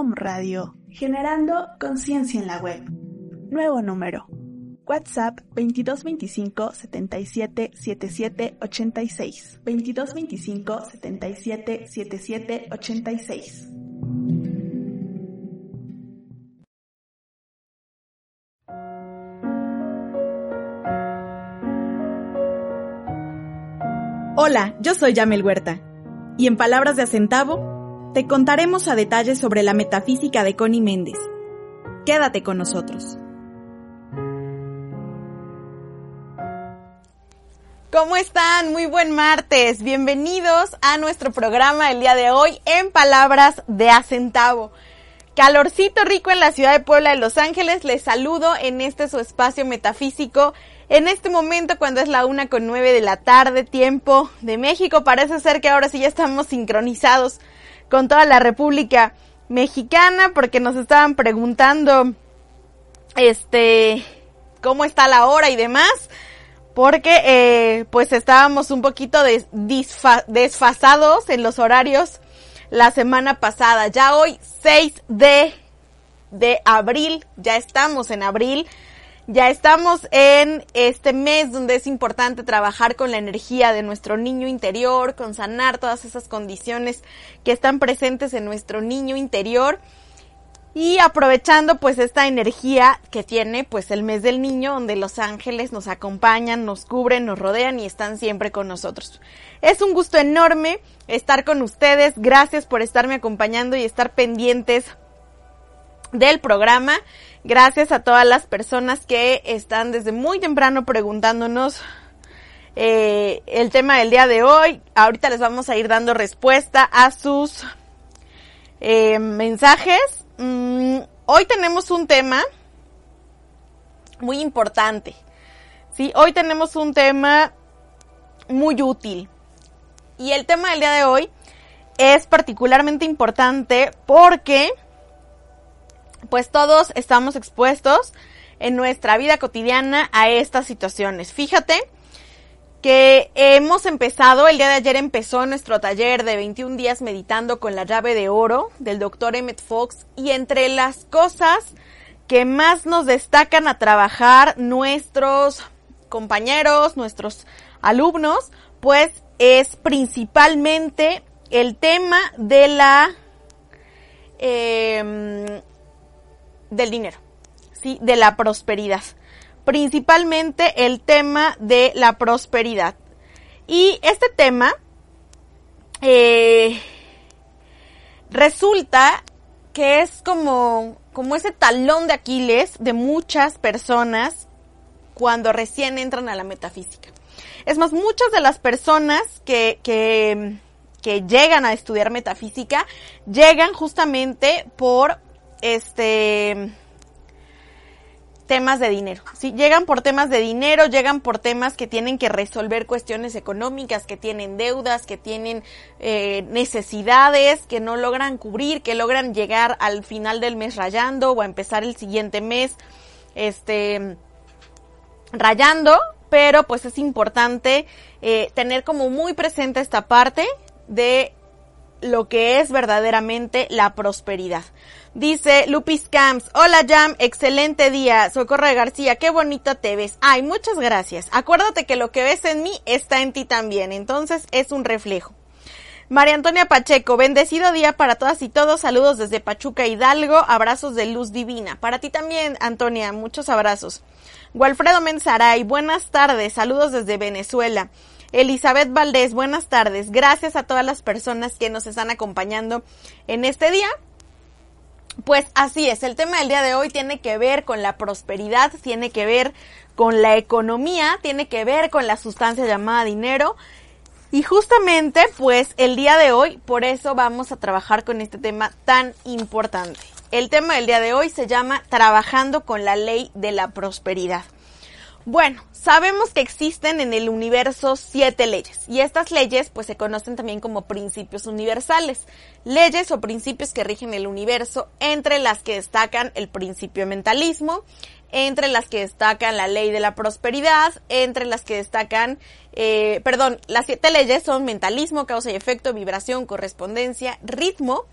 Om Radio, generando conciencia en la web. Nuevo número. WhatsApp 2225 77 77 86. 2225 77 77 86. Hola, yo soy Yamel Huerta. Y en palabras de Acentavo, te contaremos a detalle sobre la metafísica de Connie Méndez. Quédate con nosotros. ¿Cómo están? Muy buen martes. Bienvenidos a nuestro programa el día de hoy en Palabras de Acentavo. Calorcito rico en la ciudad de Puebla de Los Ángeles. Les saludo en este su espacio metafísico. En este momento, cuando es la una con nueve de la tarde, tiempo de México, parece ser que ahora sí ya estamos sincronizados con toda la República Mexicana, porque nos estaban preguntando, este, cómo está la hora y demás, porque, eh, pues estábamos un poquito desfasados en los horarios la semana pasada. Ya hoy, 6 de, de abril, ya estamos en abril. Ya estamos en este mes donde es importante trabajar con la energía de nuestro niño interior, con sanar todas esas condiciones que están presentes en nuestro niño interior y aprovechando pues esta energía que tiene pues el mes del niño donde los ángeles nos acompañan, nos cubren, nos rodean y están siempre con nosotros. Es un gusto enorme estar con ustedes, gracias por estarme acompañando y estar pendientes del programa. Gracias a todas las personas que están desde muy temprano preguntándonos eh, el tema del día de hoy. Ahorita les vamos a ir dando respuesta a sus eh, mensajes. Mm, hoy tenemos un tema muy importante. Sí, hoy tenemos un tema muy útil. Y el tema del día de hoy es particularmente importante porque pues todos estamos expuestos en nuestra vida cotidiana a estas situaciones. Fíjate que hemos empezado, el día de ayer empezó nuestro taller de 21 días meditando con la llave de oro del doctor Emmett Fox y entre las cosas que más nos destacan a trabajar nuestros compañeros, nuestros alumnos, pues es principalmente el tema de la eh, del dinero, ¿sí? De la prosperidad. Principalmente el tema de la prosperidad. Y este tema eh, resulta que es como, como ese talón de Aquiles de muchas personas cuando recién entran a la metafísica. Es más, muchas de las personas que, que, que llegan a estudiar metafísica llegan justamente por este temas de dinero. ¿sí? Llegan por temas de dinero, llegan por temas que tienen que resolver cuestiones económicas, que tienen deudas, que tienen eh, necesidades, que no logran cubrir, que logran llegar al final del mes rayando o a empezar el siguiente mes este rayando, pero pues es importante eh, tener como muy presente esta parte de lo que es verdaderamente la prosperidad. Dice Lupis Camps, hola Jam, excelente día. Socorro de García, qué bonito te ves. Ay, muchas gracias. Acuérdate que lo que ves en mí está en ti también, entonces es un reflejo. María Antonia Pacheco, bendecido día para todas y todos. Saludos desde Pachuca Hidalgo, abrazos de luz divina. Para ti también, Antonia, muchos abrazos. Walfredo Menzaray, buenas tardes, saludos desde Venezuela. Elizabeth Valdés, buenas tardes. Gracias a todas las personas que nos están acompañando en este día. Pues así es, el tema del día de hoy tiene que ver con la prosperidad, tiene que ver con la economía, tiene que ver con la sustancia llamada dinero. Y justamente, pues el día de hoy, por eso vamos a trabajar con este tema tan importante. El tema del día de hoy se llama Trabajando con la ley de la prosperidad. Bueno, sabemos que existen en el universo siete leyes y estas leyes pues se conocen también como principios universales, leyes o principios que rigen el universo entre las que destacan el principio mentalismo, entre las que destacan la ley de la prosperidad, entre las que destacan, eh, perdón, las siete leyes son mentalismo, causa y efecto, vibración, correspondencia, ritmo,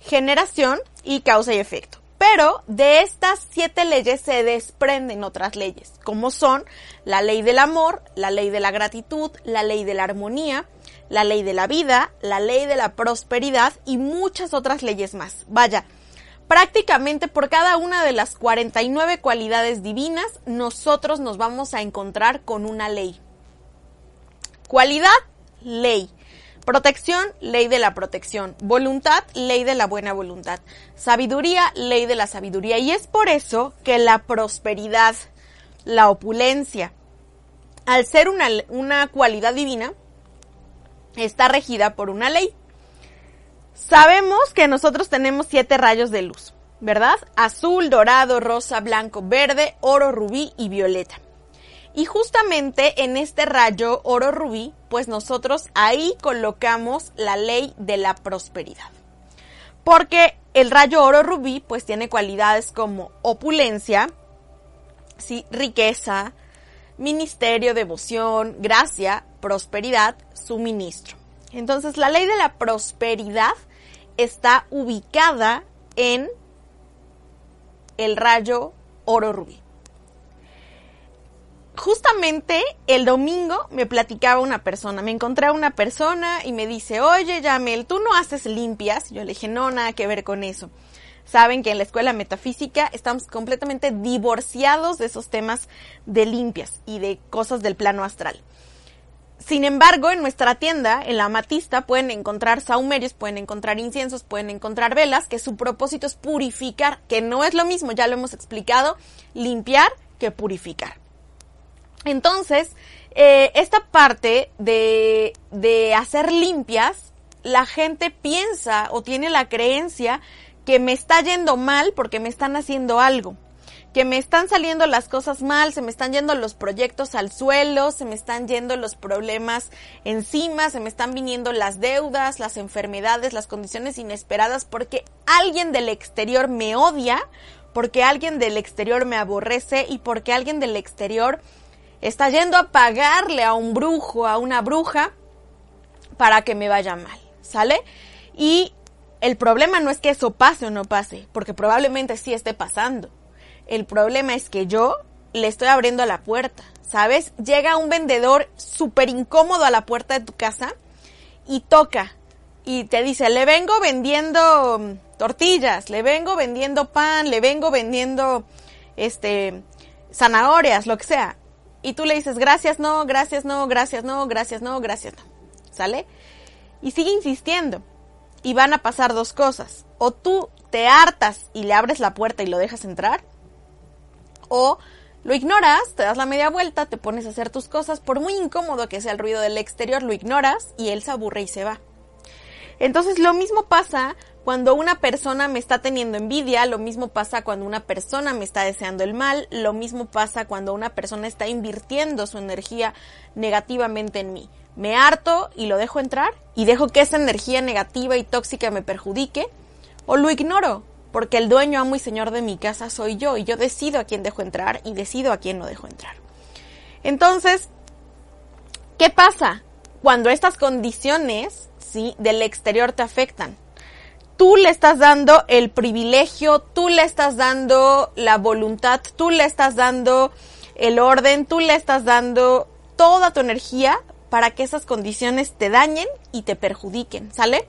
generación y causa y efecto. Pero de estas siete leyes se desprenden otras leyes, como son la ley del amor, la ley de la gratitud, la ley de la armonía, la ley de la vida, la ley de la prosperidad y muchas otras leyes más. Vaya, prácticamente por cada una de las 49 cualidades divinas, nosotros nos vamos a encontrar con una ley. Cualidad, ley. Protección, ley de la protección. Voluntad, ley de la buena voluntad. Sabiduría, ley de la sabiduría. Y es por eso que la prosperidad, la opulencia, al ser una, una cualidad divina, está regida por una ley. Sabemos que nosotros tenemos siete rayos de luz, ¿verdad? Azul, dorado, rosa, blanco, verde, oro, rubí y violeta. Y justamente en este rayo oro rubí, pues nosotros ahí colocamos la ley de la prosperidad. Porque el rayo oro rubí pues tiene cualidades como opulencia, ¿sí? riqueza, ministerio, devoción, gracia, prosperidad, suministro. Entonces la ley de la prosperidad está ubicada en el rayo oro rubí justamente el domingo me platicaba una persona, me encontré una persona y me dice, oye Yamel, ¿tú no haces limpias? Yo le dije, no, nada que ver con eso. Saben que en la escuela metafísica estamos completamente divorciados de esos temas de limpias y de cosas del plano astral. Sin embargo, en nuestra tienda, en la Amatista, pueden encontrar saumerios, pueden encontrar inciensos, pueden encontrar velas, que su propósito es purificar, que no es lo mismo, ya lo hemos explicado, limpiar que purificar. Entonces, eh, esta parte de, de hacer limpias, la gente piensa o tiene la creencia que me está yendo mal porque me están haciendo algo que me están saliendo las cosas mal, se me están yendo los proyectos al suelo, se me están yendo los problemas encima, se me están viniendo las deudas, las enfermedades, las condiciones inesperadas, porque alguien del exterior me odia, porque alguien del exterior me aborrece y porque alguien del exterior está yendo a pagarle a un brujo, a una bruja, para que me vaya mal, ¿sale? Y el problema no es que eso pase o no pase, porque probablemente sí esté pasando. El problema es que yo le estoy abriendo la puerta, ¿sabes? Llega un vendedor súper incómodo a la puerta de tu casa y toca y te dice, le vengo vendiendo mm, tortillas, le vengo vendiendo pan, le vengo vendiendo, este, zanahorias, lo que sea y tú le dices gracias, no, gracias, no, gracias, no, gracias, no, gracias, no. ¿Sale? Y sigue insistiendo. Y van a pasar dos cosas. O tú te hartas y le abres la puerta y lo dejas entrar. O lo ignoras, te das la media vuelta, te pones a hacer tus cosas. Por muy incómodo que sea el ruido del exterior, lo ignoras y él se aburre y se va. Entonces lo mismo pasa cuando una persona me está teniendo envidia, lo mismo pasa cuando una persona me está deseando el mal, lo mismo pasa cuando una persona está invirtiendo su energía negativamente en mí. Me harto y lo dejo entrar y dejo que esa energía negativa y tóxica me perjudique o lo ignoro porque el dueño, amo y señor de mi casa soy yo y yo decido a quién dejo entrar y decido a quién no dejo entrar. Entonces, ¿qué pasa cuando estas condiciones, sí, del exterior te afectan? Tú le estás dando el privilegio, tú le estás dando la voluntad, tú le estás dando el orden, tú le estás dando toda tu energía para que esas condiciones te dañen y te perjudiquen, ¿sale?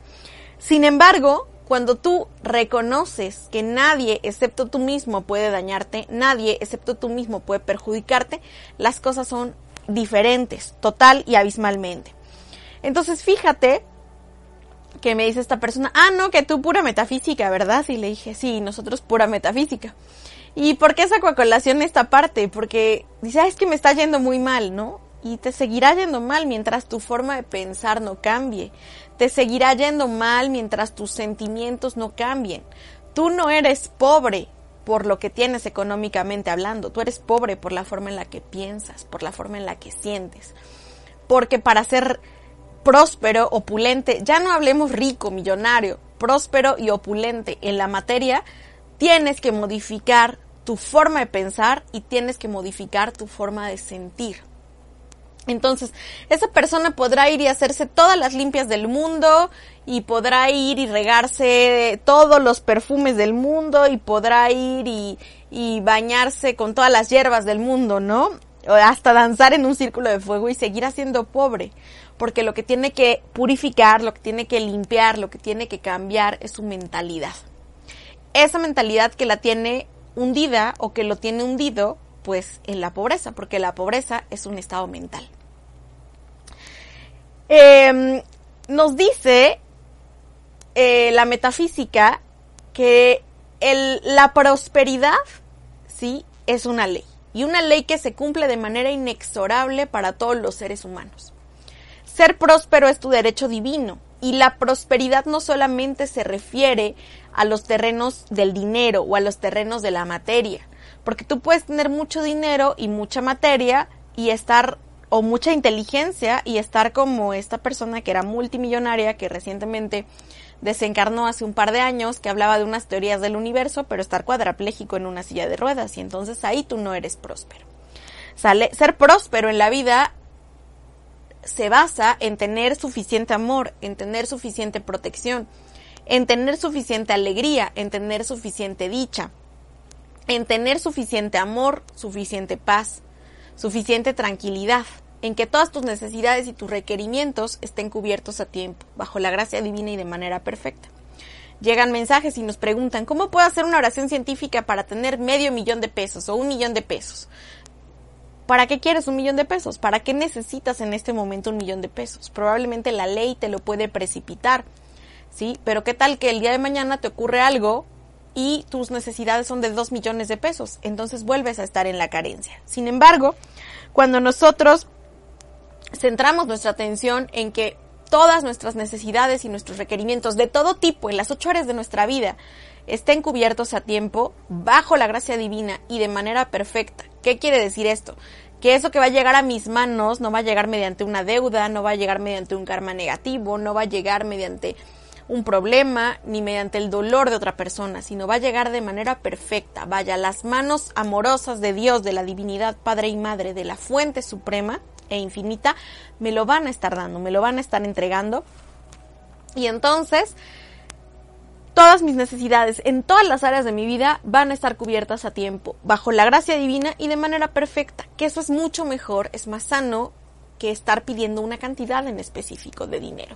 Sin embargo, cuando tú reconoces que nadie excepto tú mismo puede dañarte, nadie excepto tú mismo puede perjudicarte, las cosas son diferentes, total y abismalmente. Entonces fíjate que me dice esta persona, ah, no, que tú pura metafísica, ¿verdad? Y le dije, sí, nosotros pura metafísica. ¿Y por qué esa colación esta parte? Porque dice, ah, es que me está yendo muy mal, ¿no? Y te seguirá yendo mal mientras tu forma de pensar no cambie. Te seguirá yendo mal mientras tus sentimientos no cambien. Tú no eres pobre por lo que tienes económicamente hablando. Tú eres pobre por la forma en la que piensas, por la forma en la que sientes. Porque para ser próspero, opulente, ya no hablemos rico, millonario, próspero y opulente en la materia, tienes que modificar tu forma de pensar y tienes que modificar tu forma de sentir. Entonces, esa persona podrá ir y hacerse todas las limpias del mundo y podrá ir y regarse todos los perfumes del mundo y podrá ir y, y bañarse con todas las hierbas del mundo, ¿no? O hasta danzar en un círculo de fuego y seguir siendo pobre porque lo que tiene que purificar, lo que tiene que limpiar, lo que tiene que cambiar es su mentalidad. Esa mentalidad que la tiene hundida o que lo tiene hundido, pues en la pobreza, porque la pobreza es un estado mental. Em, nos dice eh, la metafísica que la prosperidad, sí, es una ley. Y una ley que se cumple de manera inexorable para todos los seres humanos. Ser próspero es tu derecho divino y la prosperidad no solamente se refiere a los terrenos del dinero o a los terrenos de la materia, porque tú puedes tener mucho dinero y mucha materia y estar o mucha inteligencia y estar como esta persona que era multimillonaria que recientemente desencarnó hace un par de años que hablaba de unas teorías del universo, pero estar cuadrapléjico en una silla de ruedas y entonces ahí tú no eres próspero. Sale, ser próspero en la vida se basa en tener suficiente amor, en tener suficiente protección, en tener suficiente alegría, en tener suficiente dicha, en tener suficiente amor, suficiente paz, suficiente tranquilidad, en que todas tus necesidades y tus requerimientos estén cubiertos a tiempo, bajo la gracia divina y de manera perfecta. Llegan mensajes y nos preguntan, ¿cómo puedo hacer una oración científica para tener medio millón de pesos o un millón de pesos? ¿Para qué quieres un millón de pesos? ¿Para qué necesitas en este momento un millón de pesos? Probablemente la ley te lo puede precipitar, ¿sí? Pero ¿qué tal que el día de mañana te ocurre algo y tus necesidades son de dos millones de pesos? Entonces vuelves a estar en la carencia. Sin embargo, cuando nosotros centramos nuestra atención en que todas nuestras necesidades y nuestros requerimientos de todo tipo en las ocho horas de nuestra vida estén cubiertos a tiempo, bajo la gracia divina y de manera perfecta. ¿Qué quiere decir esto? Que eso que va a llegar a mis manos no va a llegar mediante una deuda, no va a llegar mediante un karma negativo, no va a llegar mediante un problema ni mediante el dolor de otra persona, sino va a llegar de manera perfecta. Vaya, las manos amorosas de Dios, de la divinidad Padre y Madre, de la fuente suprema e infinita, me lo van a estar dando, me lo van a estar entregando. Y entonces, todas mis necesidades en todas las áreas de mi vida van a estar cubiertas a tiempo, bajo la gracia divina y de manera perfecta, que eso es mucho mejor, es más sano que estar pidiendo una cantidad en específico de dinero.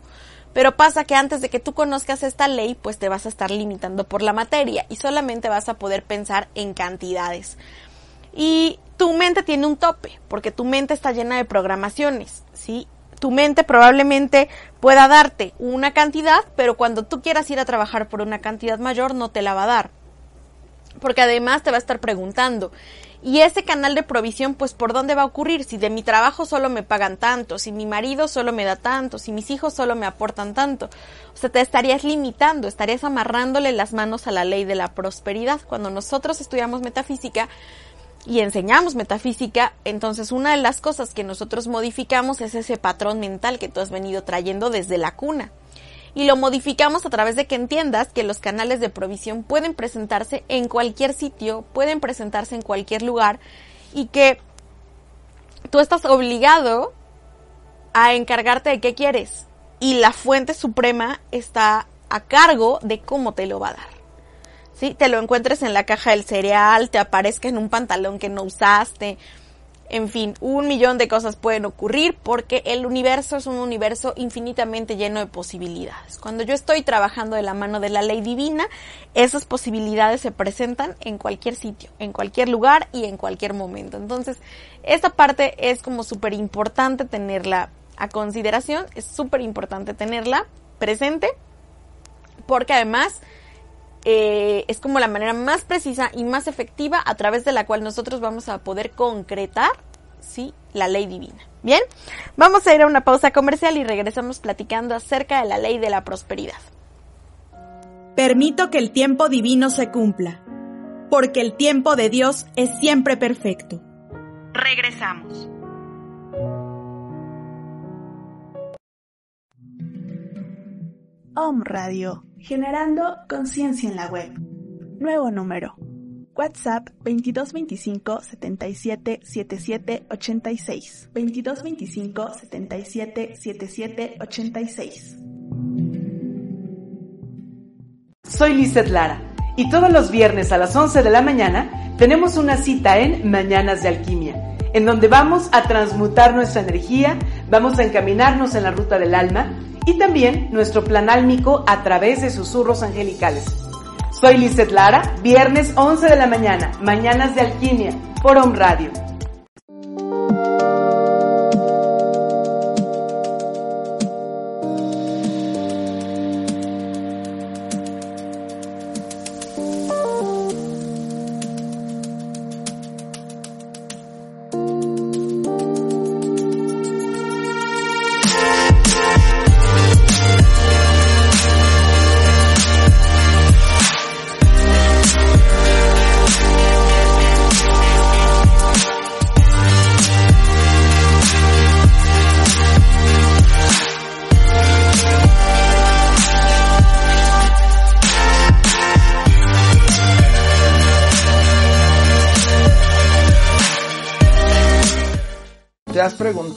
Pero pasa que antes de que tú conozcas esta ley, pues te vas a estar limitando por la materia y solamente vas a poder pensar en cantidades. Y tu mente tiene un tope, porque tu mente está llena de programaciones, ¿sí? Tu mente probablemente pueda darte una cantidad, pero cuando tú quieras ir a trabajar por una cantidad mayor no te la va a dar. Porque además te va a estar preguntando, ¿y ese canal de provisión pues por dónde va a ocurrir? Si de mi trabajo solo me pagan tanto, si mi marido solo me da tanto, si mis hijos solo me aportan tanto. O sea, te estarías limitando, estarías amarrándole las manos a la ley de la prosperidad. Cuando nosotros estudiamos metafísica, y enseñamos metafísica, entonces una de las cosas que nosotros modificamos es ese patrón mental que tú has venido trayendo desde la cuna. Y lo modificamos a través de que entiendas que los canales de provisión pueden presentarse en cualquier sitio, pueden presentarse en cualquier lugar y que tú estás obligado a encargarte de qué quieres. Y la fuente suprema está a cargo de cómo te lo va a dar. ¿Sí? Te lo encuentres en la caja del cereal, te aparezca en un pantalón que no usaste, en fin, un millón de cosas pueden ocurrir porque el universo es un universo infinitamente lleno de posibilidades. Cuando yo estoy trabajando de la mano de la ley divina, esas posibilidades se presentan en cualquier sitio, en cualquier lugar y en cualquier momento. Entonces, esta parte es como súper importante tenerla a consideración, es súper importante tenerla presente porque además eh, es como la manera más precisa y más efectiva a través de la cual nosotros vamos a poder concretar, sí, la ley divina. Bien, vamos a ir a una pausa comercial y regresamos platicando acerca de la ley de la prosperidad. Permito que el tiempo divino se cumpla, porque el tiempo de Dios es siempre perfecto. Regresamos. Om Radio, generando conciencia en la web. Nuevo número. WhatsApp 2225 77 77 86. 2225 77 77 86. Soy Lizeth Lara y todos los viernes a las 11 de la mañana tenemos una cita en Mañanas de Alquimia, en donde vamos a transmutar nuestra energía, vamos a encaminarnos en la ruta del alma y también nuestro plan álmico a través de susurros angelicales. Soy Lizeth Lara, viernes 11 de la mañana, Mañanas de Alquimia, por Radio.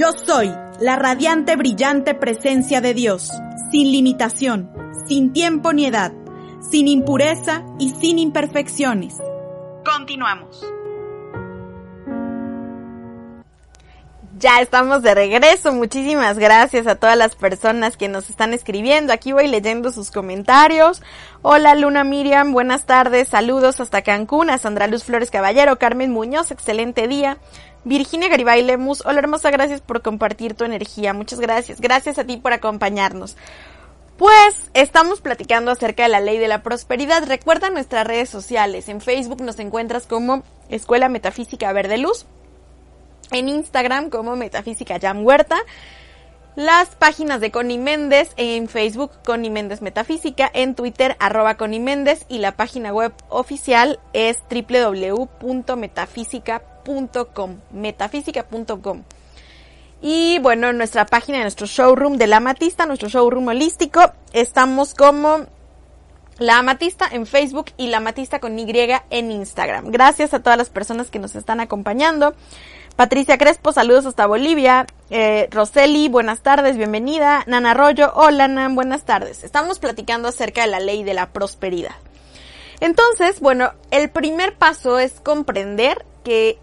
Yo soy la radiante, brillante presencia de Dios, sin limitación, sin tiempo ni edad, sin impureza y sin imperfecciones. Continuamos. Ya estamos de regreso. Muchísimas gracias a todas las personas que nos están escribiendo. Aquí voy leyendo sus comentarios. Hola Luna Miriam, buenas tardes. Saludos hasta Cancún. A Sandra Luz Flores Caballero, Carmen Muñoz, excelente día. Virginia Garibay Lemus, hola hermosa, gracias por compartir tu energía. Muchas gracias. Gracias a ti por acompañarnos. Pues estamos platicando acerca de la ley de la prosperidad. Recuerda nuestras redes sociales. En Facebook nos encuentras como Escuela Metafísica Verde Luz en Instagram como Metafísica Jam Huerta, las páginas de Connie Méndez en Facebook Connie Méndez Metafísica, en Twitter arroba Connie Méndez y la página web oficial es www.metafísica.com, metafísica.com. Y bueno, en nuestra página, en nuestro showroom de La Amatista, nuestro showroom holístico, estamos como La Amatista en Facebook y La Amatista con Y en Instagram. Gracias a todas las personas que nos están acompañando. Patricia Crespo, saludos hasta Bolivia. Eh, Roseli, buenas tardes, bienvenida. Nana Arroyo, hola Nan, buenas tardes. Estamos platicando acerca de la ley de la prosperidad. Entonces, bueno, el primer paso es comprender que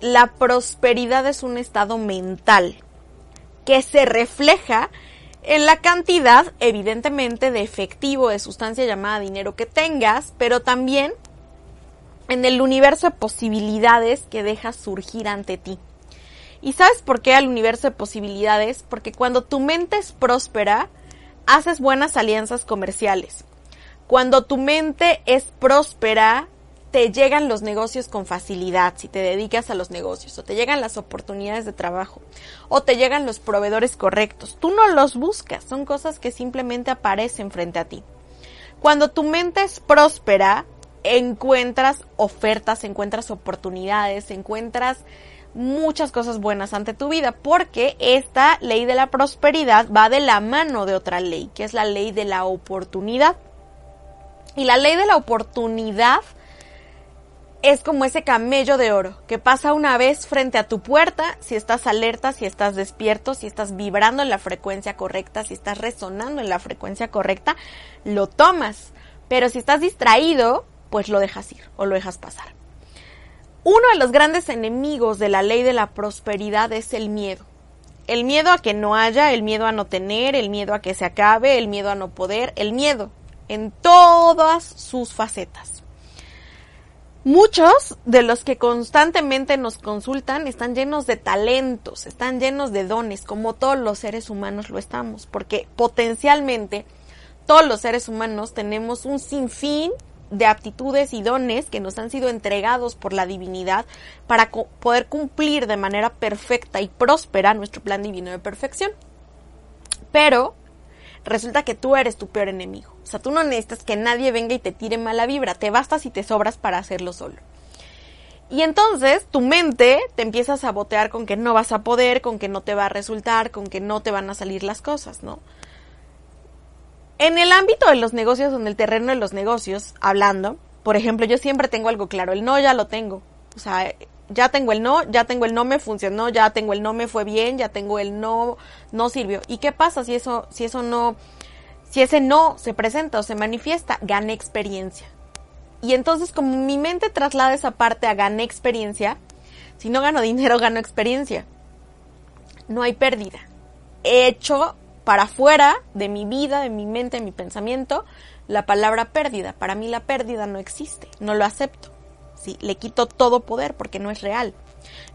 la prosperidad es un estado mental que se refleja en la cantidad, evidentemente, de efectivo, de sustancia llamada dinero que tengas, pero también en el universo de posibilidades que dejas surgir ante ti. ¿Y sabes por qué al universo de posibilidades? Porque cuando tu mente es próspera, haces buenas alianzas comerciales. Cuando tu mente es próspera, te llegan los negocios con facilidad, si te dedicas a los negocios, o te llegan las oportunidades de trabajo, o te llegan los proveedores correctos. Tú no los buscas, son cosas que simplemente aparecen frente a ti. Cuando tu mente es próspera, encuentras ofertas, encuentras oportunidades, encuentras muchas cosas buenas ante tu vida, porque esta ley de la prosperidad va de la mano de otra ley, que es la ley de la oportunidad. Y la ley de la oportunidad es como ese camello de oro que pasa una vez frente a tu puerta si estás alerta, si estás despierto, si estás vibrando en la frecuencia correcta, si estás resonando en la frecuencia correcta, lo tomas. Pero si estás distraído, pues lo dejas ir o lo dejas pasar. Uno de los grandes enemigos de la ley de la prosperidad es el miedo. El miedo a que no haya, el miedo a no tener, el miedo a que se acabe, el miedo a no poder, el miedo en todas sus facetas. Muchos de los que constantemente nos consultan están llenos de talentos, están llenos de dones, como todos los seres humanos lo estamos, porque potencialmente todos los seres humanos tenemos un sinfín de aptitudes y dones que nos han sido entregados por la divinidad para poder cumplir de manera perfecta y próspera nuestro plan divino de perfección. Pero resulta que tú eres tu peor enemigo. O sea, tú no necesitas que nadie venga y te tire mala vibra, te bastas y te sobras para hacerlo solo. Y entonces tu mente te empieza a sabotear con que no vas a poder, con que no te va a resultar, con que no te van a salir las cosas, ¿no? En el ámbito de los negocios, en el terreno de los negocios, hablando, por ejemplo, yo siempre tengo algo claro, el no ya lo tengo. O sea, ya tengo el no, ya tengo el no me funcionó, ya tengo el no me fue bien, ya tengo el no no sirvió. ¿Y qué pasa si eso si eso no si ese no se presenta o se manifiesta? Gané experiencia. Y entonces como mi mente traslada esa parte a gané experiencia, si no gano dinero, gano experiencia. No hay pérdida. He hecho para afuera de mi vida, de mi mente, de mi pensamiento, la palabra pérdida. Para mí la pérdida no existe, no lo acepto. ¿sí? Le quito todo poder porque no es real.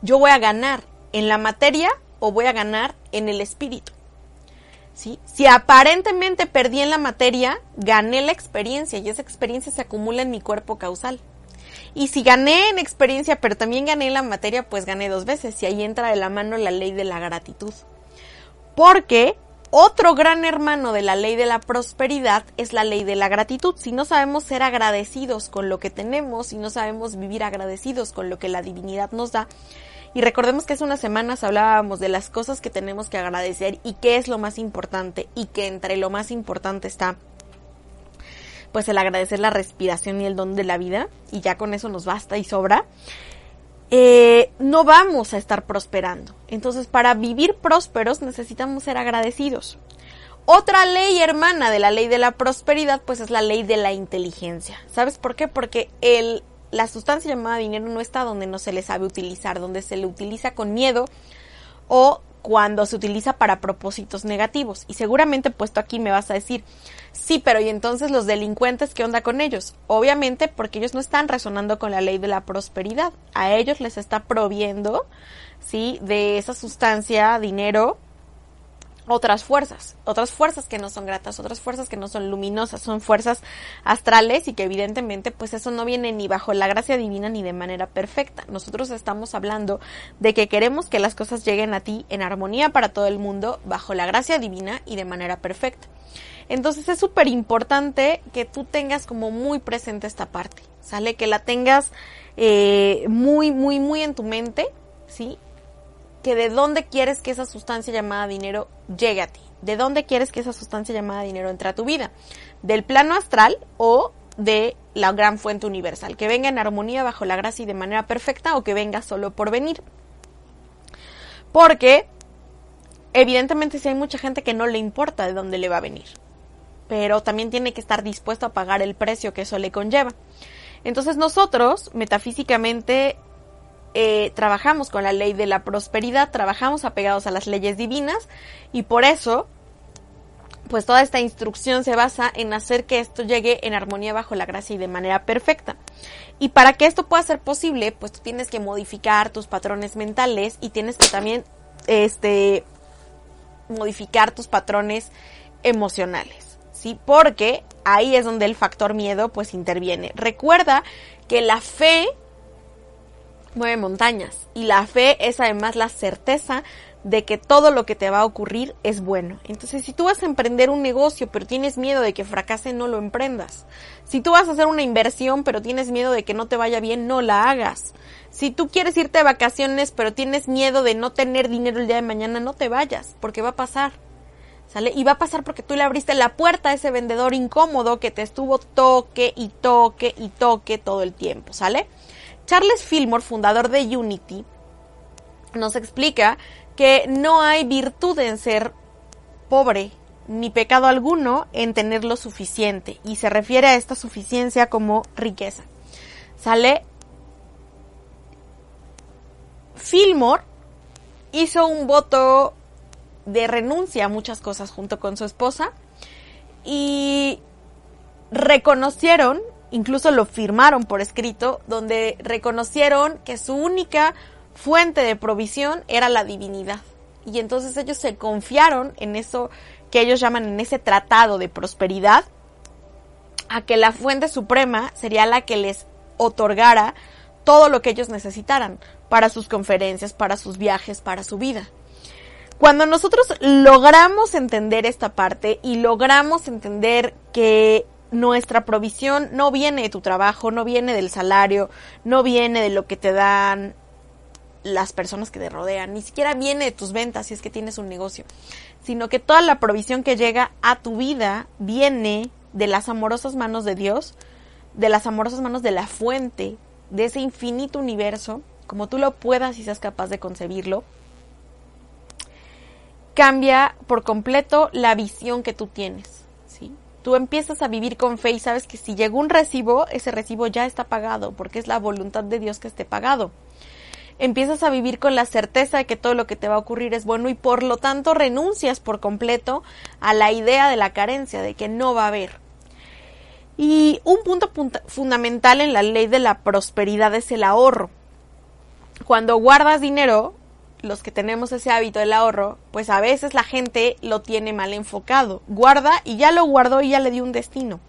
Yo voy a ganar en la materia o voy a ganar en el espíritu. ¿sí? Si aparentemente perdí en la materia, gané la experiencia y esa experiencia se acumula en mi cuerpo causal. Y si gané en experiencia, pero también gané en la materia, pues gané dos veces. Y ahí entra de la mano la ley de la gratitud. Porque otro gran hermano de la ley de la prosperidad es la ley de la gratitud. Si no sabemos ser agradecidos con lo que tenemos, si no sabemos vivir agradecidos con lo que la divinidad nos da, y recordemos que hace unas semanas hablábamos de las cosas que tenemos que agradecer y qué es lo más importante, y que entre lo más importante está pues el agradecer la respiración y el don de la vida, y ya con eso nos basta y sobra. Eh, no vamos a estar prosperando. Entonces, para vivir prósperos necesitamos ser agradecidos. Otra ley hermana de la ley de la prosperidad, pues es la ley de la inteligencia. ¿Sabes por qué? Porque el, la sustancia llamada dinero no está donde no se le sabe utilizar, donde se le utiliza con miedo o cuando se utiliza para propósitos negativos. Y seguramente puesto aquí me vas a decir, sí, pero ¿y entonces los delincuentes qué onda con ellos? Obviamente porque ellos no están resonando con la ley de la prosperidad. A ellos les está proviendo, ¿sí? De esa sustancia, dinero, otras fuerzas, otras fuerzas que no son gratas, otras fuerzas que no son luminosas, son fuerzas astrales y que evidentemente pues eso no viene ni bajo la gracia divina ni de manera perfecta. Nosotros estamos hablando de que queremos que las cosas lleguen a ti en armonía para todo el mundo, bajo la gracia divina y de manera perfecta. Entonces es súper importante que tú tengas como muy presente esta parte, ¿sale? Que la tengas eh, muy, muy, muy en tu mente, ¿sí? que de dónde quieres que esa sustancia llamada dinero llegue a ti. ¿De dónde quieres que esa sustancia llamada dinero entre a tu vida? ¿Del plano astral o de la gran fuente universal? Que venga en armonía bajo la gracia y de manera perfecta o que venga solo por venir. Porque evidentemente si hay mucha gente que no le importa de dónde le va a venir. Pero también tiene que estar dispuesto a pagar el precio que eso le conlleva. Entonces nosotros, metafísicamente, eh, trabajamos con la ley de la prosperidad, trabajamos apegados a las leyes divinas y por eso, pues toda esta instrucción se basa en hacer que esto llegue en armonía bajo la gracia y de manera perfecta. Y para que esto pueda ser posible, pues tú tienes que modificar tus patrones mentales y tienes que también, este, modificar tus patrones emocionales. ¿Sí? Porque ahí es donde el factor miedo pues interviene. Recuerda que la fe mueve montañas y la fe es además la certeza de que todo lo que te va a ocurrir es bueno. Entonces, si tú vas a emprender un negocio pero tienes miedo de que fracase, no lo emprendas. Si tú vas a hacer una inversión pero tienes miedo de que no te vaya bien, no la hagas. Si tú quieres irte de vacaciones pero tienes miedo de no tener dinero el día de mañana, no te vayas, porque va a pasar. ¿Sale? Y va a pasar porque tú le abriste la puerta a ese vendedor incómodo que te estuvo toque y toque y toque todo el tiempo, ¿sale? Charles Fillmore, fundador de Unity, nos explica que no hay virtud en ser pobre, ni pecado alguno en tener lo suficiente, y se refiere a esta suficiencia como riqueza. ¿Sale? Fillmore hizo un voto de renuncia a muchas cosas junto con su esposa y reconocieron, incluso lo firmaron por escrito, donde reconocieron que su única fuente de provisión era la divinidad. Y entonces ellos se confiaron en eso que ellos llaman en ese tratado de prosperidad, a que la fuente suprema sería la que les otorgara todo lo que ellos necesitaran para sus conferencias, para sus viajes, para su vida. Cuando nosotros logramos entender esta parte y logramos entender que nuestra provisión no viene de tu trabajo, no viene del salario, no viene de lo que te dan las personas que te rodean, ni siquiera viene de tus ventas si es que tienes un negocio, sino que toda la provisión que llega a tu vida viene de las amorosas manos de Dios, de las amorosas manos de la fuente, de ese infinito universo, como tú lo puedas y seas capaz de concebirlo, cambia por completo la visión que tú tienes. ¿sí? Tú empiezas a vivir con fe y sabes que si llegó un recibo, ese recibo ya está pagado, porque es la voluntad de Dios que esté pagado. Empiezas a vivir con la certeza de que todo lo que te va a ocurrir es bueno y por lo tanto renuncias por completo a la idea de la carencia, de que no va a haber. Y un punto fundamental en la ley de la prosperidad es el ahorro. Cuando guardas dinero, los que tenemos ese hábito del ahorro, pues a veces la gente lo tiene mal enfocado. Guarda y ya lo guardó y ya le dio un destino.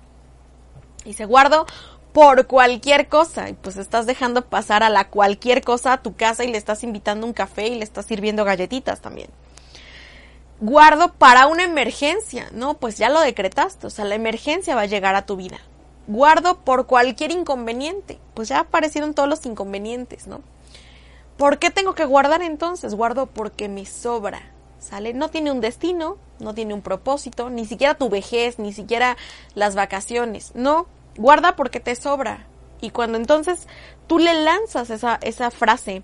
Y se guardó por cualquier cosa. Y pues estás dejando pasar a la cualquier cosa a tu casa y le estás invitando un café y le estás sirviendo galletitas también. Guardo para una emergencia, ¿no? Pues ya lo decretaste, o sea, la emergencia va a llegar a tu vida. Guardo por cualquier inconveniente, pues ya aparecieron todos los inconvenientes, ¿no? ¿Por qué tengo que guardar entonces? Guardo porque me sobra. ¿Sale? No tiene un destino, no tiene un propósito, ni siquiera tu vejez, ni siquiera las vacaciones. No, guarda porque te sobra. Y cuando entonces tú le lanzas esa, esa frase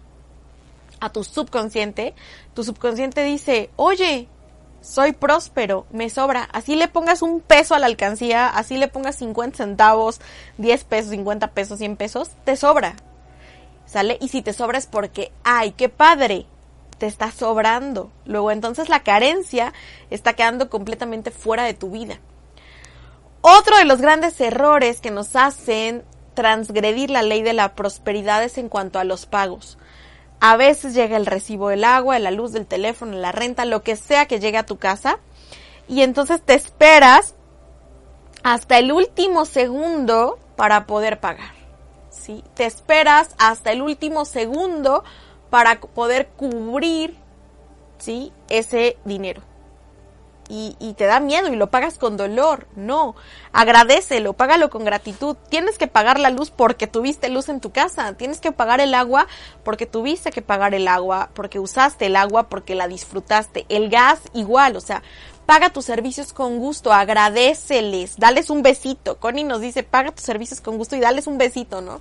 a tu subconsciente, tu subconsciente dice, oye, soy próspero, me sobra. Así le pongas un peso a la alcancía, así le pongas 50 centavos, 10 pesos, 50 pesos, 100 pesos, te sobra. ¿Sale? Y si te sobra es porque, ay, qué padre, te está sobrando. Luego entonces la carencia está quedando completamente fuera de tu vida. Otro de los grandes errores que nos hacen transgredir la ley de la prosperidad es en cuanto a los pagos. A veces llega el recibo del agua, de la luz, del teléfono, la renta, lo que sea que llegue a tu casa. Y entonces te esperas hasta el último segundo para poder pagar. ¿Sí? Te esperas hasta el último segundo para poder cubrir, ¿sí? Ese dinero. Y, y, te da miedo y lo pagas con dolor. No, agradecelo, págalo con gratitud. Tienes que pagar la luz porque tuviste luz en tu casa. Tienes que pagar el agua porque tuviste que pagar el agua, porque usaste el agua, porque la disfrutaste. El gas igual, o sea, paga tus servicios con gusto, agradeceles, dales un besito. Connie nos dice, paga tus servicios con gusto y dales un besito, ¿no?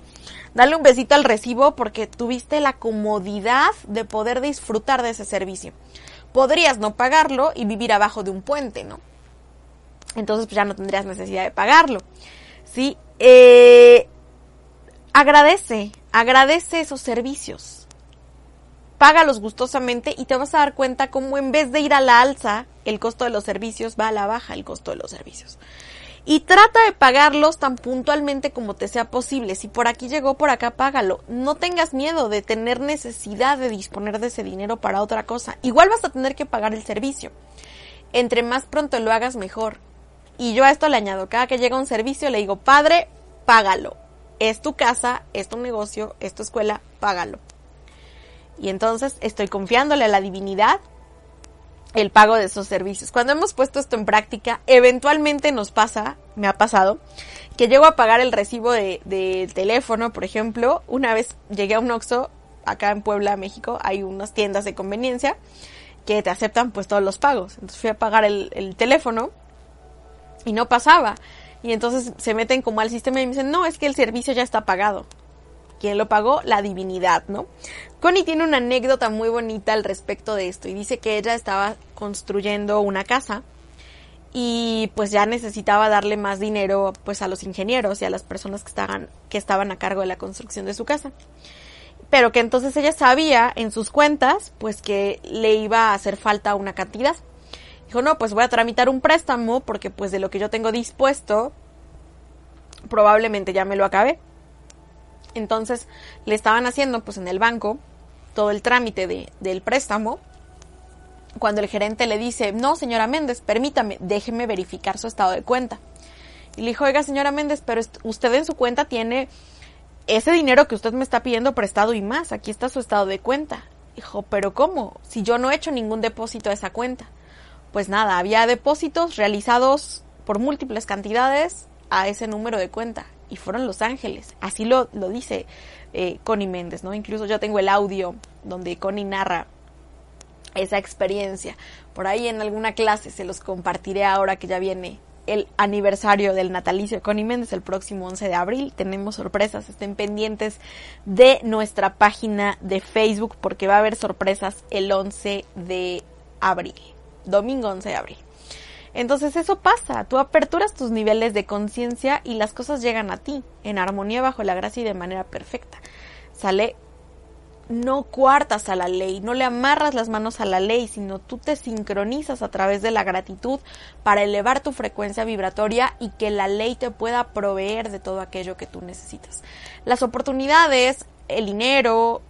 Dale un besito al recibo porque tuviste la comodidad de poder disfrutar de ese servicio. Podrías no pagarlo y vivir abajo de un puente, ¿no? Entonces pues ya no tendrías necesidad de pagarlo. ¿Sí? Eh, agradece, agradece esos servicios págalos gustosamente y te vas a dar cuenta cómo en vez de ir a la alza, el costo de los servicios va a la baja el costo de los servicios. Y trata de pagarlos tan puntualmente como te sea posible. Si por aquí llegó, por acá págalo. No tengas miedo de tener necesidad de disponer de ese dinero para otra cosa. Igual vas a tener que pagar el servicio. Entre más pronto lo hagas, mejor. Y yo a esto le añado, cada que llega un servicio le digo, padre, págalo. Es tu casa, es tu negocio, es tu escuela, págalo. Y entonces estoy confiándole a la divinidad el pago de esos servicios. Cuando hemos puesto esto en práctica, eventualmente nos pasa, me ha pasado, que llego a pagar el recibo de, teléfono, por ejemplo. Una vez llegué a un Oxxo, acá en Puebla, México, hay unas tiendas de conveniencia que te aceptan pues todos los pagos. Entonces fui a pagar el, el teléfono y no pasaba. Y entonces se meten como al sistema y me dicen, no, es que el servicio ya está pagado. ¿Quién lo pagó? La divinidad, ¿no? Connie tiene una anécdota muy bonita al respecto de esto y dice que ella estaba construyendo una casa y pues ya necesitaba darle más dinero pues a los ingenieros y a las personas que estaban, que estaban a cargo de la construcción de su casa. Pero que entonces ella sabía en sus cuentas pues que le iba a hacer falta una cantidad. Dijo, no, pues voy a tramitar un préstamo porque pues de lo que yo tengo dispuesto probablemente ya me lo acabé. Entonces le estaban haciendo pues en el banco todo el trámite de, del préstamo. Cuando el gerente le dice, no, señora Méndez, permítame, déjeme verificar su estado de cuenta. Y le dijo, oiga, señora Méndez, pero usted en su cuenta tiene ese dinero que usted me está pidiendo prestado y más. Aquí está su estado de cuenta. Dijo, pero ¿cómo? Si yo no he hecho ningún depósito a esa cuenta. Pues nada, había depósitos realizados por múltiples cantidades a ese número de cuenta y fueron Los Ángeles. Así lo, lo dice eh, Connie Méndez, ¿no? Incluso yo tengo el audio donde Connie narra esa experiencia. Por ahí en alguna clase se los compartiré ahora que ya viene el aniversario del natalicio de Connie Méndez el próximo 11 de abril. Tenemos sorpresas, estén pendientes de nuestra página de Facebook porque va a haber sorpresas el 11 de abril, domingo 11 de abril. Entonces eso pasa, tú aperturas tus niveles de conciencia y las cosas llegan a ti, en armonía bajo la gracia y de manera perfecta. Sale, no cuartas a la ley, no le amarras las manos a la ley, sino tú te sincronizas a través de la gratitud para elevar tu frecuencia vibratoria y que la ley te pueda proveer de todo aquello que tú necesitas. Las oportunidades, el dinero,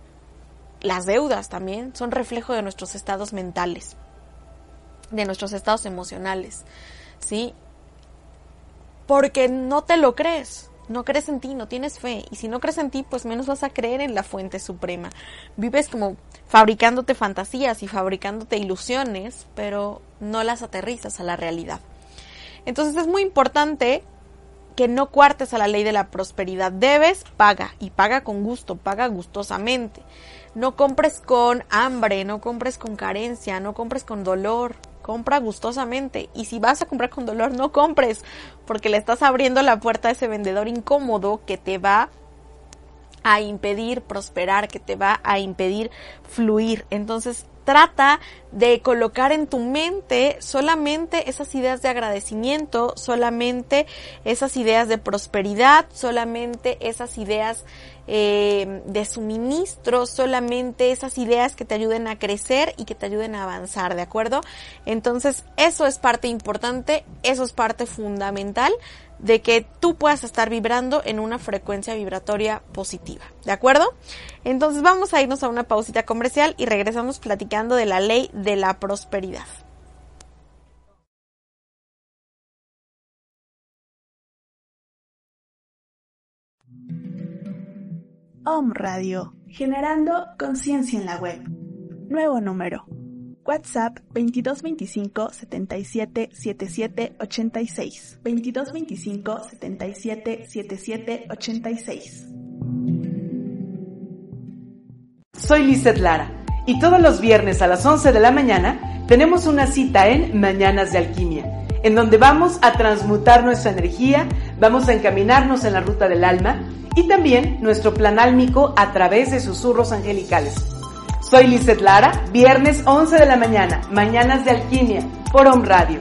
las deudas también son reflejo de nuestros estados mentales de nuestros estados emocionales, ¿sí? Porque no te lo crees, no crees en ti, no tienes fe. Y si no crees en ti, pues menos vas a creer en la fuente suprema. Vives como fabricándote fantasías y fabricándote ilusiones, pero no las aterrizas a la realidad. Entonces es muy importante que no cuartes a la ley de la prosperidad. Debes, paga y paga con gusto, paga gustosamente. No compres con hambre, no compres con carencia, no compres con dolor, compra gustosamente. Y si vas a comprar con dolor, no compres, porque le estás abriendo la puerta a ese vendedor incómodo que te va a impedir prosperar, que te va a impedir fluir. Entonces, trata de colocar en tu mente solamente esas ideas de agradecimiento, solamente esas ideas de prosperidad, solamente esas ideas eh, de suministro, solamente esas ideas que te ayuden a crecer y que te ayuden a avanzar, ¿de acuerdo? Entonces, eso es parte importante, eso es parte fundamental de que tú puedas estar vibrando en una frecuencia vibratoria positiva, ¿de acuerdo? Entonces vamos a irnos a una pausita comercial y regresamos platicando de la ley de la prosperidad. Om Radio, generando conciencia en la web. Nuevo número. WhatsApp 2225 77 77 86. 2225 77 77 86. Soy Lizeth Lara y todos los viernes a las 11 de la mañana tenemos una cita en Mañanas de Alquimia, en donde vamos a transmutar nuestra energía, vamos a encaminarnos en la ruta del alma y también nuestro plan álmico a través de susurros angelicales. Soy Lizeth Lara, viernes 11 de la mañana, Mañanas de Alquimia, por Home Radio.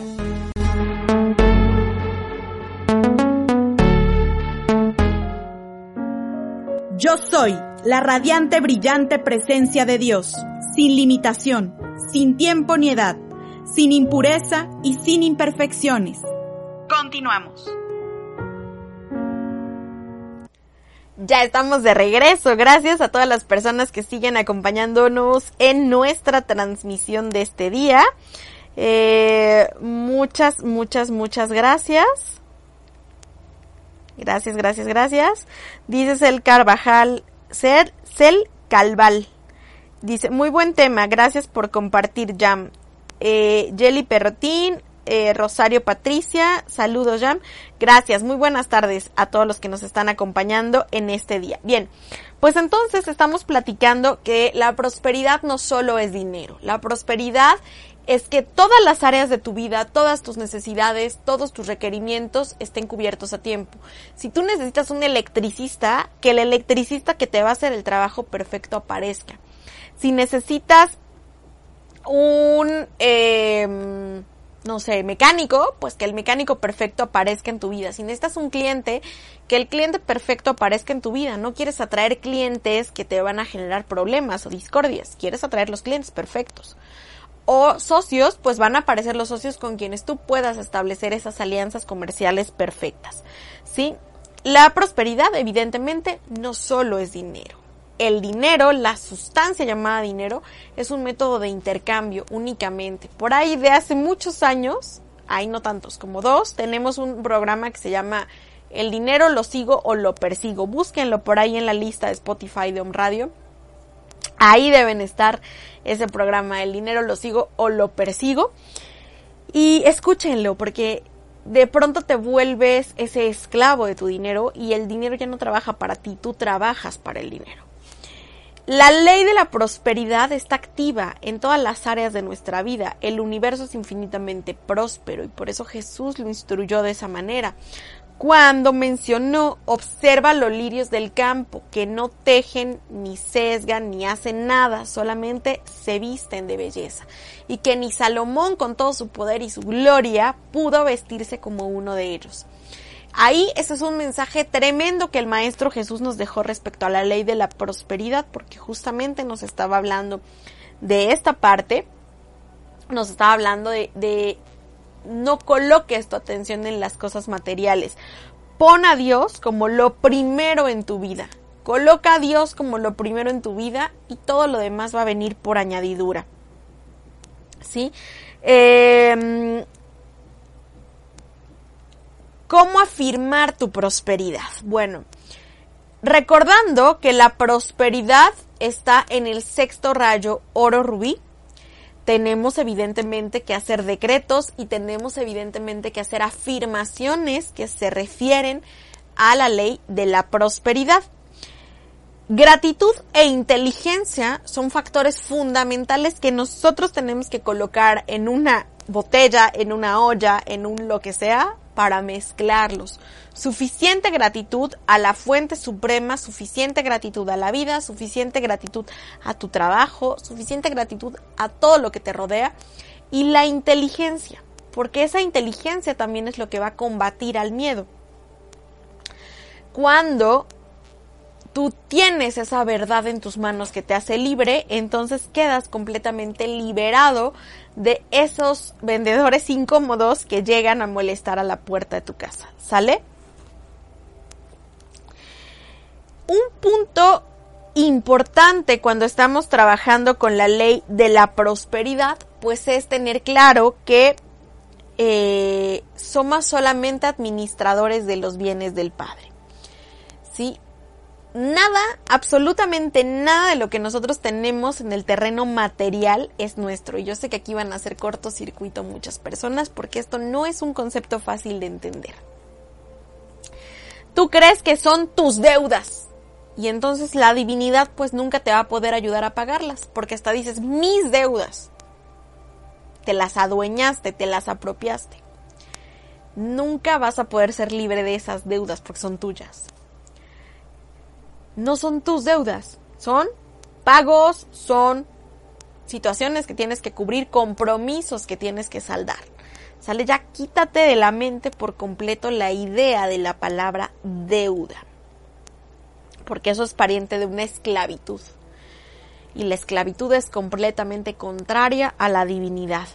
Yo soy la radiante, brillante presencia de Dios, sin limitación, sin tiempo ni edad, sin impureza y sin imperfecciones. Continuamos. Ya estamos de regreso. Gracias a todas las personas que siguen acompañándonos en nuestra transmisión de este día. Eh, muchas, muchas, muchas gracias. Gracias, gracias, gracias. Dice el Carvajal, Cel, Cel Calval. Dice, muy buen tema, gracias por compartir, Jam. Eh, Jelly Perrotín, eh, Rosario Patricia, saludos Jam, gracias, muy buenas tardes a todos los que nos están acompañando en este día. Bien, pues entonces estamos platicando que la prosperidad no solo es dinero, la prosperidad es que todas las áreas de tu vida, todas tus necesidades, todos tus requerimientos estén cubiertos a tiempo. Si tú necesitas un electricista, que el electricista que te va a hacer el trabajo perfecto aparezca. Si necesitas un, eh, no sé, mecánico, pues que el mecánico perfecto aparezca en tu vida. Si necesitas un cliente, que el cliente perfecto aparezca en tu vida. No quieres atraer clientes que te van a generar problemas o discordias. Quieres atraer los clientes perfectos o socios, pues van a aparecer los socios con quienes tú puedas establecer esas alianzas comerciales perfectas. ¿Sí? La prosperidad, evidentemente, no solo es dinero. El dinero, la sustancia llamada dinero, es un método de intercambio únicamente. Por ahí de hace muchos años, hay no tantos como dos, tenemos un programa que se llama El dinero lo sigo o lo persigo. Búsquenlo por ahí en la lista de Spotify de Home Radio. Ahí deben estar ese programa, El dinero lo sigo o lo persigo. Y escúchenlo porque de pronto te vuelves ese esclavo de tu dinero y el dinero ya no trabaja para ti, tú trabajas para el dinero. La ley de la prosperidad está activa en todas las áreas de nuestra vida. El universo es infinitamente próspero y por eso Jesús lo instruyó de esa manera cuando mencionó, observa los lirios del campo, que no tejen, ni sesgan, ni hacen nada, solamente se visten de belleza, y que ni Salomón con todo su poder y su gloria pudo vestirse como uno de ellos. Ahí ese es un mensaje tremendo que el Maestro Jesús nos dejó respecto a la ley de la prosperidad, porque justamente nos estaba hablando de esta parte, nos estaba hablando de, de no coloques tu atención en las cosas materiales. Pon a Dios como lo primero en tu vida. Coloca a Dios como lo primero en tu vida y todo lo demás va a venir por añadidura. ¿Sí? Em, ¿Cómo afirmar tu prosperidad? Bueno, recordando que la prosperidad está en el sexto rayo oro rubí, tenemos evidentemente que hacer decretos y tenemos evidentemente que hacer afirmaciones que se refieren a la ley de la prosperidad. Gratitud e inteligencia son factores fundamentales que nosotros tenemos que colocar en una botella, en una olla, en un lo que sea, para mezclarlos. Suficiente gratitud a la fuente suprema, suficiente gratitud a la vida, suficiente gratitud a tu trabajo, suficiente gratitud a todo lo que te rodea y la inteligencia, porque esa inteligencia también es lo que va a combatir al miedo. Cuando tú tienes esa verdad en tus manos que te hace libre, entonces quedas completamente liberado de esos vendedores incómodos que llegan a molestar a la puerta de tu casa. ¿Sale? Un punto importante cuando estamos trabajando con la ley de la prosperidad, pues es tener claro que eh, somos solamente administradores de los bienes del Padre. ¿Sí? Nada, absolutamente nada de lo que nosotros tenemos en el terreno material es nuestro. Y yo sé que aquí van a hacer cortocircuito muchas personas porque esto no es un concepto fácil de entender. Tú crees que son tus deudas. Y entonces la divinidad pues nunca te va a poder ayudar a pagarlas. Porque hasta dices mis deudas. Te las adueñaste, te las apropiaste. Nunca vas a poder ser libre de esas deudas porque son tuyas no son tus deudas, son pagos, son situaciones que tienes que cubrir, compromisos que tienes que saldar. Sale ya, quítate de la mente por completo la idea de la palabra deuda. Porque eso es pariente de una esclavitud. Y la esclavitud es completamente contraria a la divinidad.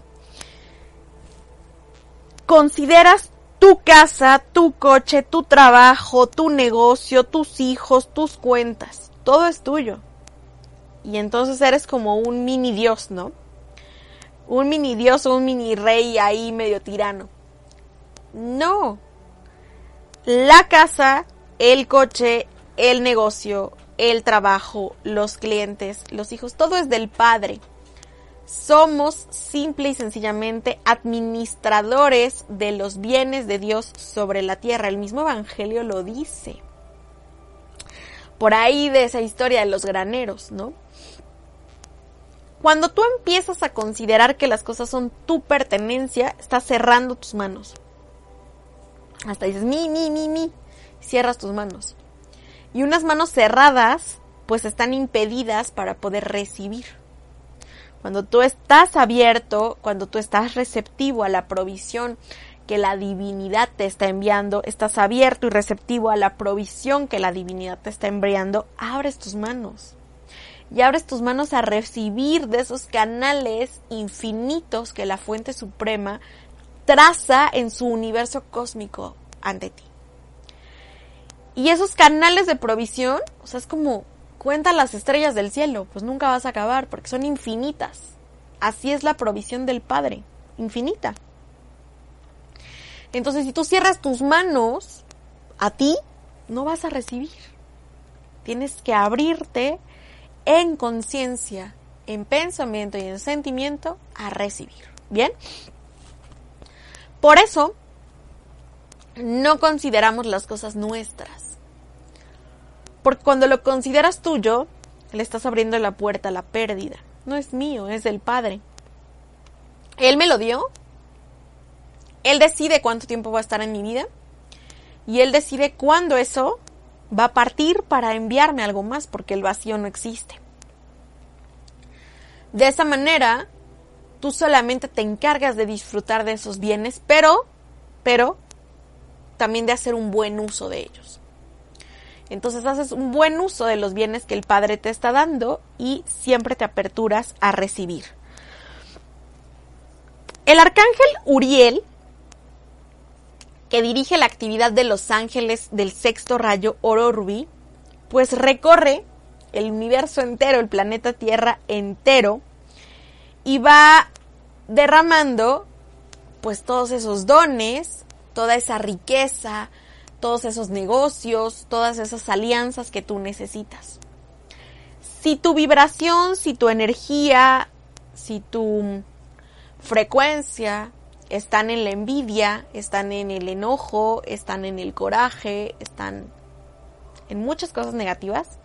Consideras tu casa, tu coche, tu trabajo, tu negocio, tus hijos, tus cuentas. Todo es tuyo. Y entonces eres como un mini dios, ¿no? Un mini dios o un mini rey ahí medio tirano. No. La casa, el coche, el negocio, el trabajo, los clientes, los hijos, todo es del Padre. Somos simple y sencillamente administradores de los bienes de Dios sobre la tierra. El mismo Evangelio lo dice. Por ahí de esa historia de los graneros, ¿no? Cuando tú empiezas a considerar que las cosas son tu pertenencia, estás cerrando tus manos. Hasta dices, mi, mi, mi, mi. Cierras tus manos. Y unas manos cerradas, pues están impedidas para poder recibir. Cuando tú estás abierto, cuando tú estás receptivo a la provisión que la divinidad te está enviando, estás abierto y receptivo a la provisión que la divinidad te está enviando, abres tus manos. Y abres tus manos a recibir de esos canales infinitos que la fuente suprema traza en su universo cósmico ante ti. Y esos canales de provisión, o sea, es como Cuenta las estrellas del cielo, pues nunca vas a acabar porque son infinitas. Así es la provisión del Padre, infinita. Entonces, si tú cierras tus manos a ti, no vas a recibir. Tienes que abrirte en conciencia, en pensamiento y en sentimiento a recibir. ¿Bien? Por eso, no consideramos las cosas nuestras. Porque cuando lo consideras tuyo, le estás abriendo la puerta a la pérdida. No es mío, es del Padre. Él me lo dio. Él decide cuánto tiempo va a estar en mi vida. Y Él decide cuándo eso va a partir para enviarme algo más, porque el vacío no existe. De esa manera, tú solamente te encargas de disfrutar de esos bienes, pero, pero, también de hacer un buen uso de ellos. Entonces haces un buen uso de los bienes que el Padre te está dando y siempre te aperturas a recibir. El arcángel Uriel, que dirige la actividad de los ángeles del sexto rayo oro rubí, pues recorre el universo entero, el planeta Tierra entero, y va derramando pues todos esos dones, toda esa riqueza, todos esos negocios, todas esas alianzas que tú necesitas. Si tu vibración, si tu energía, si tu frecuencia están en la envidia, están en el enojo, están en el coraje, están en muchas cosas negativas,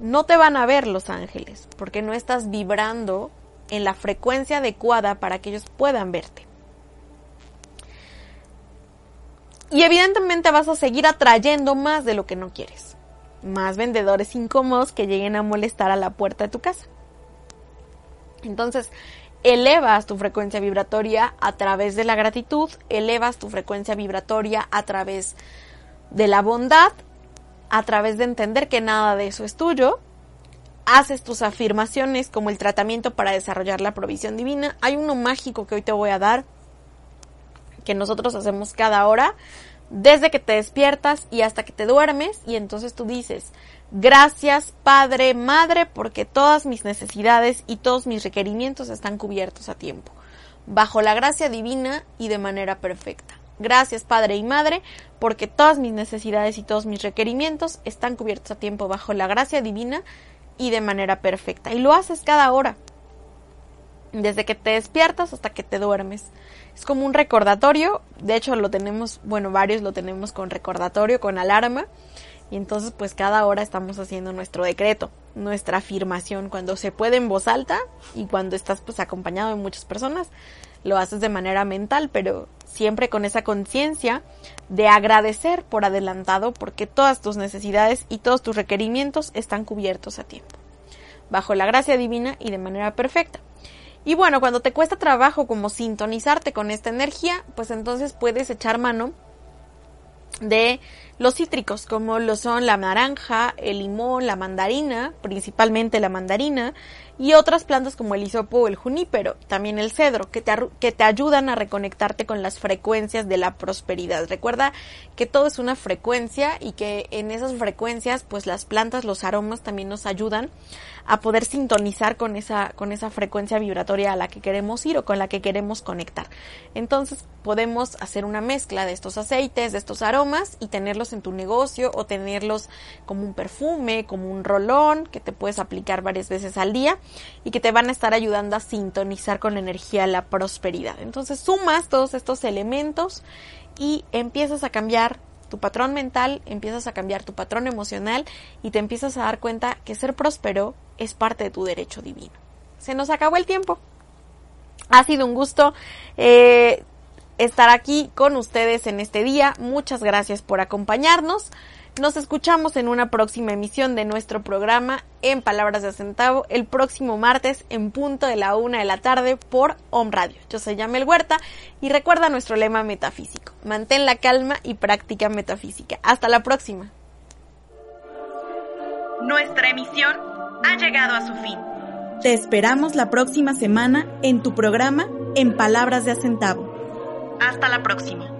no te van a ver los ángeles, porque no estás vibrando en la frecuencia adecuada para que ellos puedan verte. Y evidentemente vas a seguir atrayendo más de lo que no quieres. Más vendedores incómodos que lleguen a molestar a la puerta de tu casa. Entonces, elevas tu frecuencia vibratoria a través de la gratitud, elevas tu frecuencia vibratoria a través de la bondad, a través de entender que nada de eso es tuyo, haces tus afirmaciones como el tratamiento para desarrollar la provisión divina. Hay uno mágico que hoy te voy a dar que nosotros hacemos cada hora, desde que te despiertas y hasta que te duermes, y entonces tú dices, gracias Padre, Madre, porque todas mis necesidades y todos mis requerimientos están cubiertos a tiempo, bajo la gracia divina y de manera perfecta. Gracias Padre y Madre, porque todas mis necesidades y todos mis requerimientos están cubiertos a tiempo bajo la gracia divina y de manera perfecta. Y lo haces cada hora, desde que te despiertas hasta que te duermes. Es como un recordatorio, de hecho lo tenemos, bueno, varios lo tenemos con recordatorio, con alarma, y entonces pues cada hora estamos haciendo nuestro decreto, nuestra afirmación, cuando se puede en voz alta y cuando estás pues acompañado de muchas personas, lo haces de manera mental, pero siempre con esa conciencia de agradecer por adelantado porque todas tus necesidades y todos tus requerimientos están cubiertos a tiempo, bajo la gracia divina y de manera perfecta. Y bueno, cuando te cuesta trabajo como sintonizarte con esta energía, pues entonces puedes echar mano de los cítricos, como lo son la naranja, el limón, la mandarina, principalmente la mandarina, y otras plantas como el hisopo o el junípero, también el cedro, que te, que te ayudan a reconectarte con las frecuencias de la prosperidad. Recuerda que todo es una frecuencia y que en esas frecuencias, pues las plantas, los aromas también nos ayudan a poder sintonizar con esa, con esa frecuencia vibratoria a la que queremos ir o con la que queremos conectar. Entonces podemos hacer una mezcla de estos aceites, de estos aromas y tenerlos en tu negocio o tenerlos como un perfume, como un rolón que te puedes aplicar varias veces al día y que te van a estar ayudando a sintonizar con energía la prosperidad. Entonces sumas todos estos elementos y empiezas a cambiar tu patrón mental, empiezas a cambiar tu patrón emocional y te empiezas a dar cuenta que ser próspero es parte de tu derecho divino. Se nos acabó el tiempo. Ha sido un gusto eh, estar aquí con ustedes en este día. Muchas gracias por acompañarnos. Nos escuchamos en una próxima emisión de nuestro programa en Palabras de Centavo el próximo martes en punto de la una de la tarde por Home Radio. Yo soy Yamel Huerta y recuerda nuestro lema metafísico. Mantén la calma y práctica metafísica. Hasta la próxima. Nuestra emisión ha llegado a su fin. Te esperamos la próxima semana en tu programa En Palabras de Acentavo. Hasta la próxima.